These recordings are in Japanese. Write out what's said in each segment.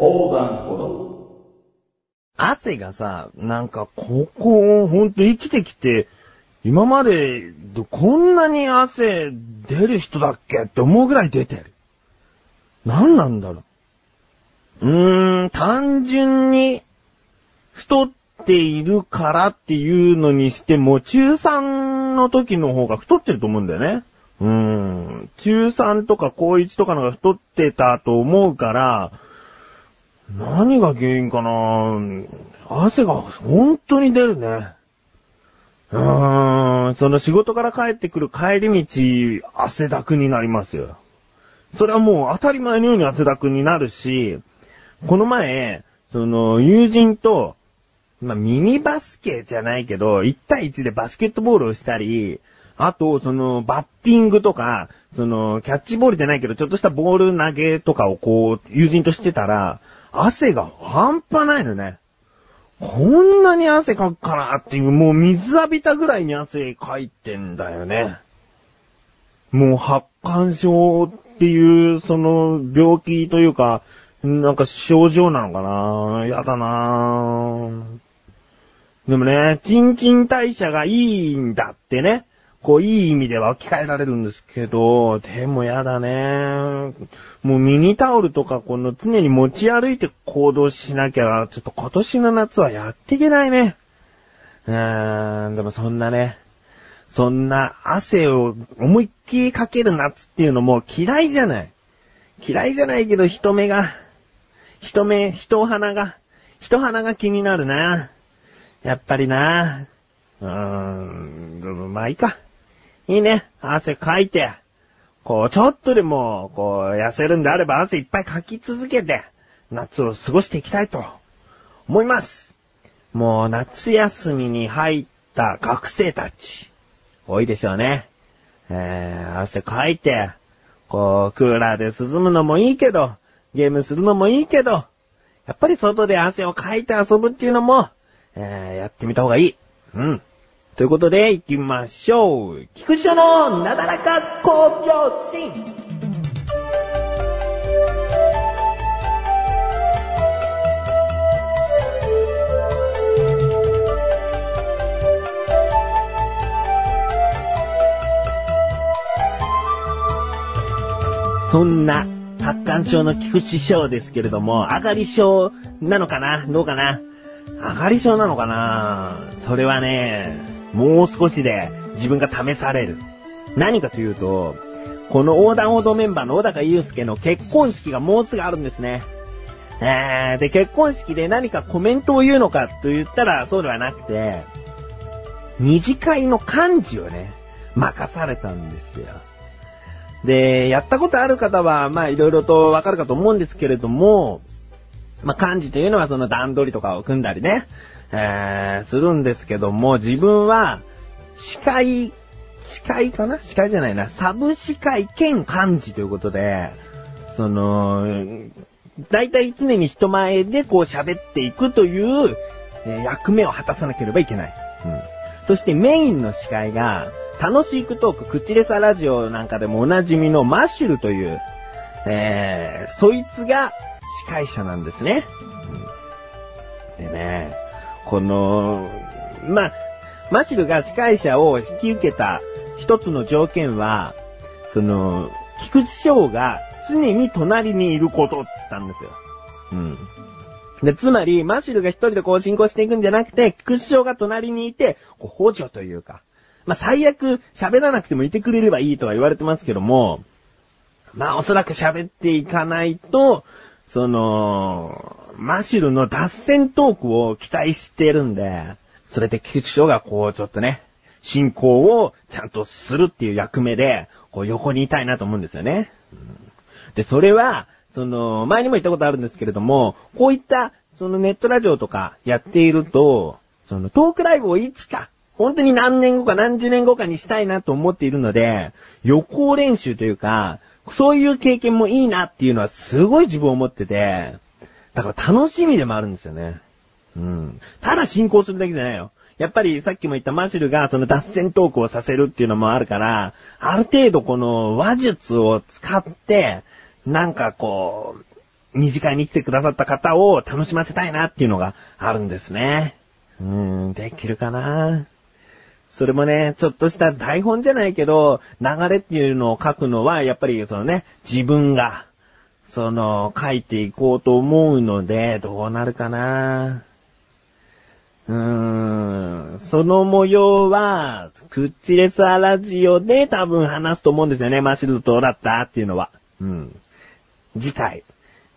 横断歩道。汗がさ、なんか、ここ、ほんと生きてきて、今まで、こんなに汗出る人だっけって思うぐらい出てる。何なんだろう。うーん、単純に、太っているからっていうのにしても、中3の時の方が太ってると思うんだよね。うーん。中3とか高1とかのが太ってたと思うから、何が原因かな汗が本当に出るね。うーん、その仕事から帰ってくる帰り道、汗だくになりますよ。それはもう当たり前のように汗だくになるし、この前、その、友人と、まあ、ミニバスケじゃないけど、1対1でバスケットボールをしたり、あと、その、バッティングとか、その、キャッチボールじゃないけど、ちょっとしたボール投げとかをこう、友人としてたら、汗が半端ないのね。こんなに汗かくかなっていう、もう水浴びたぐらいに汗かいてんだよね。もう発汗症っていう、その病気というか、なんか症状なのかなやだなでもね、チンチン代謝がいいんだってね。こう、いい意味では置き換えられるんですけど、でもやだね。もうミニタオルとかこの常に持ち歩いて行動しなきゃ、ちょっと今年の夏はやっていけないね。うーん、でもそんなね、そんな汗を思いっきりかける夏っていうのも嫌いじゃない。嫌いじゃないけど人目が、人目、人鼻が、人鼻が気になるな。やっぱりな。うーん、まあいいか。いいね。汗かいて、こう、ちょっとでも、こう、痩せるんであれば汗いっぱいかき続けて、夏を過ごしていきたいと、思います。もう、夏休みに入った学生たち、多いでしょうね。えー、汗かいて、こう、クーラーで涼むのもいいけど、ゲームするのもいいけど、やっぱり外で汗をかいて遊ぶっていうのも、えー、やってみた方がいい。うん。ということで、行きましょう。菊池のなだらか向上心。そんな、発汗症の菊池症ですけれども、上がり症なのかな？どうかな？上がり症なのかな？それはね、もう少しで自分が試される。何かというと、この横断歩道メンバーの小高祐介の結婚式がもうすぐあるんですね。えー、で、結婚式で何かコメントを言うのかと言ったらそうではなくて、二次会の幹事をね、任されたんですよ。で、やったことある方は、まあいろいろとわかるかと思うんですけれども、まあ幹事というのはその段取りとかを組んだりね、えー、するんですけども、自分は、司会、司会かな？司会じゃないな。サブ司会兼幹事ということで、その、大体常に人前でこう喋っていくという、え、役目を果たさなければいけない。うん。そしてメインの司会が、楽しくトーク、口レサラジオなんかでもおなじみのマッシュルという、えー、そいつが司会者なんですね。うん、でね、この、ま、マシルが司会者を引き受けた一つの条件は、その、菊池翔が常に隣にいることって言ったんですよ。うん。で、つまり、マシルが一人でこう進行していくんじゃなくて、菊池翔が隣にいて、こう補助というか、まあ、最悪喋らなくてもいてくれればいいとは言われてますけども、まあ、おそらく喋っていかないと、その、マシルの脱線トークを期待してるんで、それで菊池翔がこうちょっとね、進行をちゃんとするっていう役目で、こう横にいたいなと思うんですよね。で、それは、その、前にも言ったことあるんですけれども、こういった、そのネットラジオとかやっていると、そのトークライブをいつか、本当に何年後か何十年後かにしたいなと思っているので、予行練習というか、そういう経験もいいなっていうのはすごい自分を持ってて、だから楽しみでもあるんですよね。うん。ただ進行するだけじゃないよ。やっぱりさっきも言ったマシルがその脱線トークをさせるっていうのもあるから、ある程度この話術を使って、なんかこう、二次会に来てくださった方を楽しませたいなっていうのがあるんですね。うーん、できるかなそれもね、ちょっとした台本じゃないけど、流れっていうのを書くのは、やっぱりそのね、自分が、その、書いていこうと思うので、どうなるかなうーん、その模様は、クッチレスアラジオで多分話すと思うんですよね。マシルドどうだったっていうのは。うん。次回。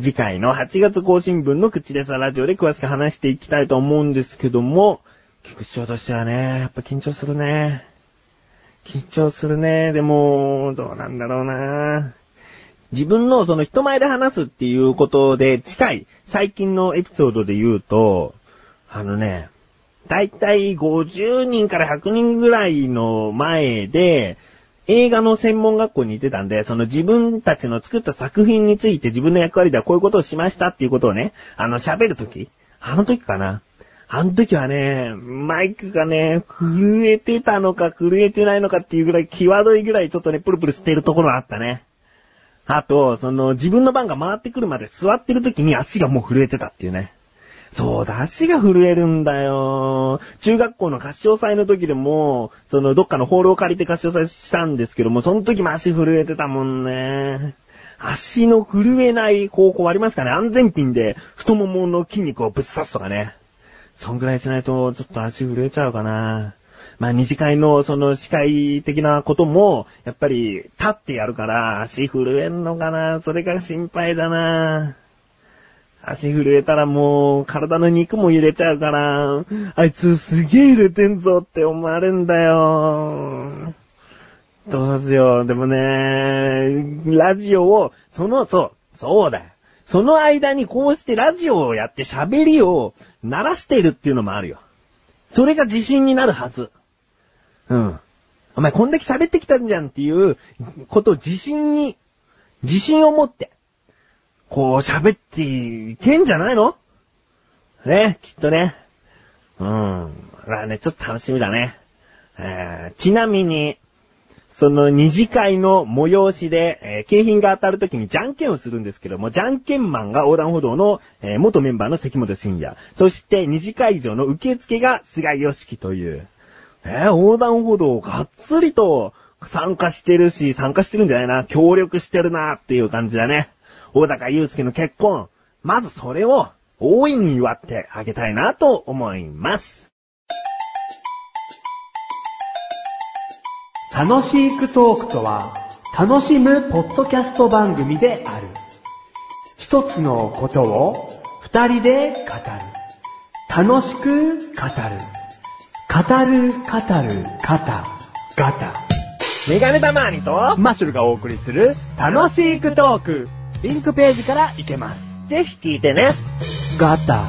次回の8月更新分の口レスアラジオで詳しく話していきたいと思うんですけども、菊池としてはね、やっぱ緊張するね。緊張するね。でも、どうなんだろうな。自分のその人前で話すっていうことで近い最近のエピソードで言うと、あのね、だいたい50人から100人ぐらいの前で、映画の専門学校に行ってたんで、その自分たちの作った作品について自分の役割ではこういうことをしましたっていうことをね、あの喋るとき、あの時かな。あの時はね、マイクがね、震えてたのか震えてないのかっていうぐらい際どいぐらいちょっとね、プルプルしてるところがあったね。あと、その自分の番が回ってくるまで座ってる時に足がもう震えてたっていうね。そうだ、足が震えるんだよ。中学校の合唱祭の時でも、そのどっかのホールを借りて合唱祭したんですけども、その時も足震えてたもんね。足の震えない方法ありますかね？安全ピンで太ももの筋肉をぶっ刺すとかね。そんぐらいしないと、ちょっと足震えちゃうかな。まあ、二次会のその司会的なことも、やっぱり立ってやるから足震えんのかな。それが心配だな。足震えたらもう体の肉も揺れちゃうから、あいつすげえ揺れてんぞって思われんだよ。どうしよう。でもね、ラジオを、その、そう、そうだ。その間にこうしてラジオをやって喋りを鳴らしてるっていうのもあるよ。それが自信になるはず。うん。お前こんだけ喋ってきたんじゃんっていうことを自信に、自信を持って、こう喋っていけんじゃないの？ね、きっとね。うん。まあね、ちょっと楽しみだね。えー、ちなみに、その二次会の催しで、えー、景品が当たるときにじゃんけんをするんですけども、じゃんけんマンが横断歩道の、えー、元メンバーの関本信也。そして二次会場の受付が菅義樹という。えー、横断歩道がっつりと参加してるし、参加してるんじゃないな。協力してるなっていう感じだね。大高祐介の結婚。まずそれを大いに祝ってあげたいなと思います。楽しいクトークとは、楽しむポッドキャスト番組である。一つのことを二人で語る。楽しく語る。語る、語る、ガタ、ガタ。メガネたまーにと、マッシュルがお送りする楽しいクトーク。リンクページから行けます。ぜひ聞いてね。ガタ。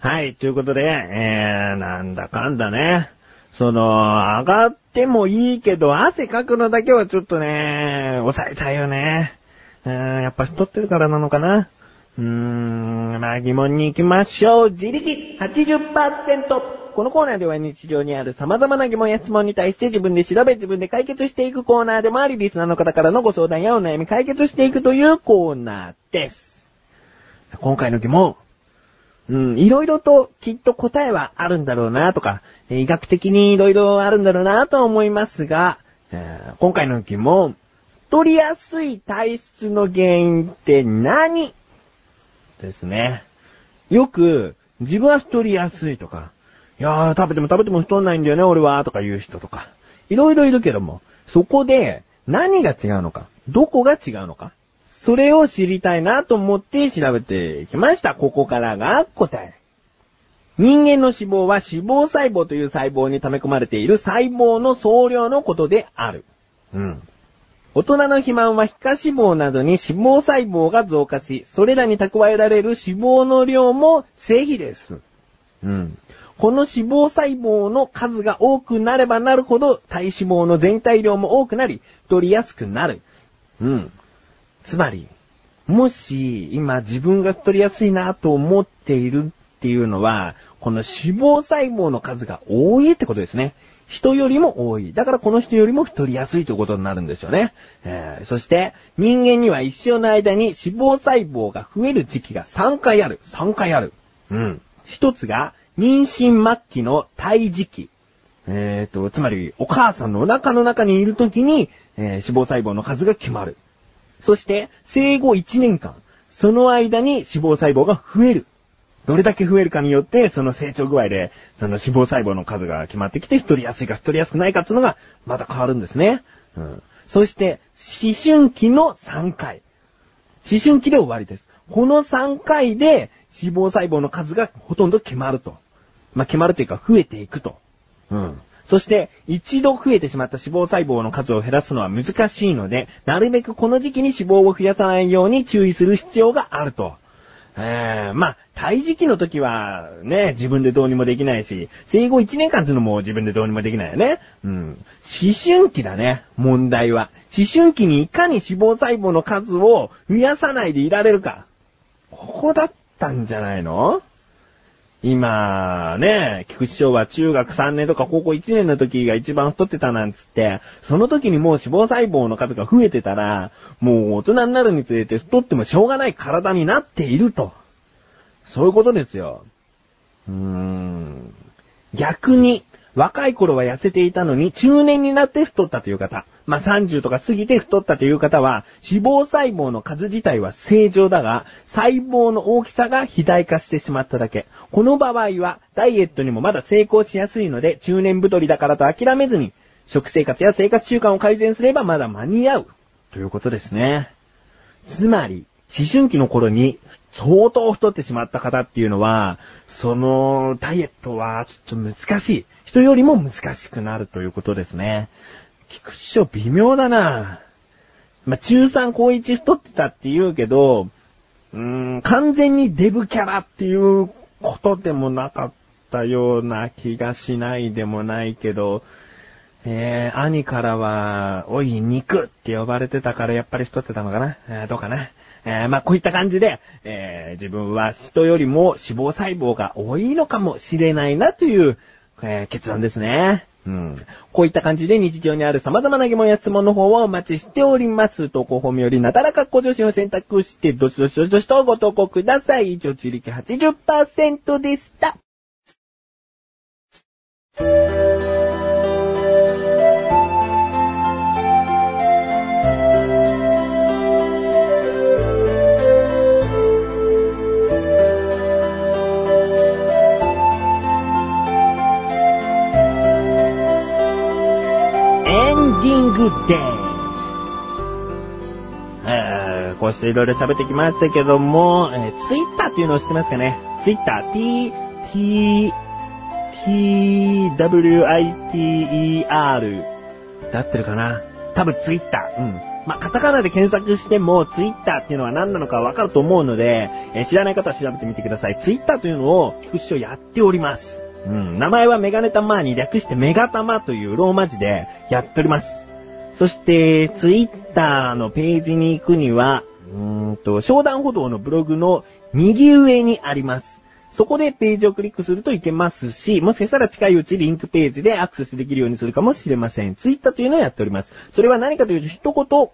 はい、ということで、えー、なんだかんだね。その、上がってもいいけど、汗かくのだけはちょっとね、抑えたいよね。うん、やっぱ太ってるからなのかな。うーん、まあ疑問に行きましょう。自力80%。このコーナーでは日常にある様々な疑問や質問に対して自分で調べ自分で解決していくコーナーでもあり、リスナーの方からのご相談やお悩み解決していくというコーナーです。今回の疑問。うん、いろいろときっと答えはあるんだろうなとか、医学的にいろいろあるんだろうなと思いますが、えー、今回の疑問、太りやすい体質の原因って何ですね？よく、自分は太りやすいとか、いやー、食べても食べても太んないんだよね、俺は、とか言う人とか。いろいろいるけども、そこで、何が違うのか、どこが違うのか、それを知りたいなと思って調べてきました。ここからが答え。人間の脂肪は脂肪細胞という細胞に溜め込まれている細胞の総量のことである。うん。大人の肥満は皮下脂肪などに脂肪細胞が増加し、それらに蓄えられる脂肪の量も正比です。うん。この脂肪細胞の数が多くなればなるほど体脂肪の全体量も多くなり、太りやすくなる。うん。つまり、もし今自分が太りやすいなと思っているっていうのは、この脂肪細胞の数が多いってことですね。人よりも多い。だからこの人よりも太りやすいということになるんですよね。えー、そして、人間には一生の間に脂肪細胞が増える時期が3回ある。3回ある。うん。一つが、妊娠末期の胎児期。えーと、つまり、お母さんのお腹の中にいる時に、えー、脂肪細胞の数が決まる。そして、生後1年間、その間に脂肪細胞が増える。どれだけ増えるかによって、その成長具合で、その脂肪細胞の数が決まってきて、太りやすいか太りやすくないかっていうのが、また変わるんですね。うん。そして、思春期の3回。思春期で終わりです。この3回で、脂肪細胞の数がほとんど決まると。まあ、決まるというか、増えていくと。うん。そして、一度増えてしまった脂肪細胞の数を減らすのは難しいので、なるべくこの時期に脂肪を増やさないように注意する必要があると。えー、まあ、胎児期の時は、ね、自分でどうにもできないし、生後1年間っていうのも自分でどうにもできないよね。うん。思春期だね、問題は。思春期にいかに脂肪細胞の数を増やさないでいられるか。ここだったんじゃないの？今、ね、菊池翔は中学3年とか高校1年の時が一番太ってたなんつって、その時にもう脂肪細胞の数が増えてたら、もう大人になるにつれて太ってもしょうがない体になっていると。そういうことですよ。うーん。逆に、若い頃は痩せていたのに、中年になって太ったという方。まあ、30とか過ぎて太ったという方は、脂肪細胞の数自体は正常だが、細胞の大きさが肥大化してしまっただけ。この場合は、ダイエットにもまだ成功しやすいので、中年太りだからと諦めずに、食生活や生活習慣を改善すればまだ間に合う。ということですね。つまり、思春期の頃に相当太ってしまった方っていうのは、そのダイエットはちょっと難しい。人よりも難しくなるということですね。菊師匠微妙だな。まあ、中3高1太ってたって言うけど、うーん、完全にデブキャラっていうことでもなかったような気がしないでもないけど、えー、兄からは、おい、肉って呼ばれてたからやっぱり太ってたのかな、えー、どうかな。えー、まあ、こういった感じで、えー、自分は人よりも脂肪細胞が多いのかもしれないなという、えー、結論ですね。うん。こういった感じで日常にある様々な疑問や質問の方をお待ちしております。投稿法によりなだらか向上心を選択して、どしどしどしどしとご投稿ください。以上、中力80%でした。グデーえー、こうしていろいろ喋ってきましたけども、えー、ツイッターっていうのを知ってますかねツイッター、t, t, t, w, i, t, e, r だってるかな多分ツイッター。うん。まあ、カタカナで検索しても、ツイッターっていうのは何なのかわかると思うので、えー、知らない方は調べてみてください。ツイッターというのを、菊池をやっております。うん。名前はメガネタマーに略してメガタマというローマ字でやっております。そして、ツイッターのページに行くには、うーんと、商談歩道のブログの右上にあります。そこでページをクリックするといけますし、もしかしたら近いうちリンクページでアクセスできるようにするかもしれません。ツイッターというのをやっております。それは何かというと、一言、こ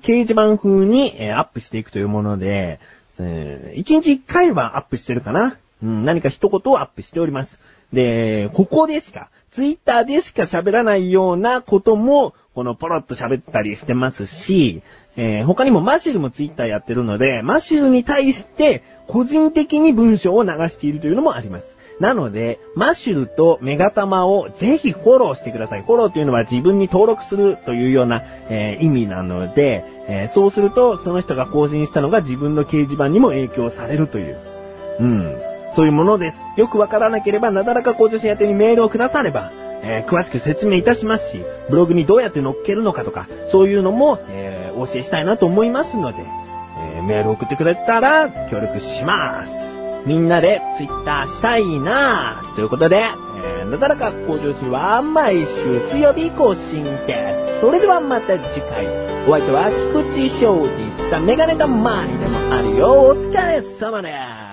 う、掲示板風に、アップしていくというもので、えー、1日1回はアップしてるかな。うん、何か一言をアップしております。で、ここでしか、ツイッターでしか喋らないようなことも、このポロッと喋ったりしてますし、えー、他にもマシュルもツイッターやってるので、マシュルに対して個人的に文章を流しているというのもあります。なので、マシュルとメガタマをぜひフォローしてください。フォローというのは自分に登録するというような、えー、意味なので、えー、そうするとその人が更新したのが自分の掲示板にも影響されるという。うん。そういうものです。よくわからなければ、なだらか向上心宛てにメールをくだされば、えー、詳しく説明いたしますし、ブログにどうやって載っけるのかとか、そういうのも、えー、お教えしたいなと思いますので、えー、メール送ってくれたら協力します。みんなでツイッターしたいなぁということで、えー、なだらか向上心は毎週水曜日更新です。それではまた次回。お相手は菊池翔でした。メガネたまりでもあるよ。お疲れ様です。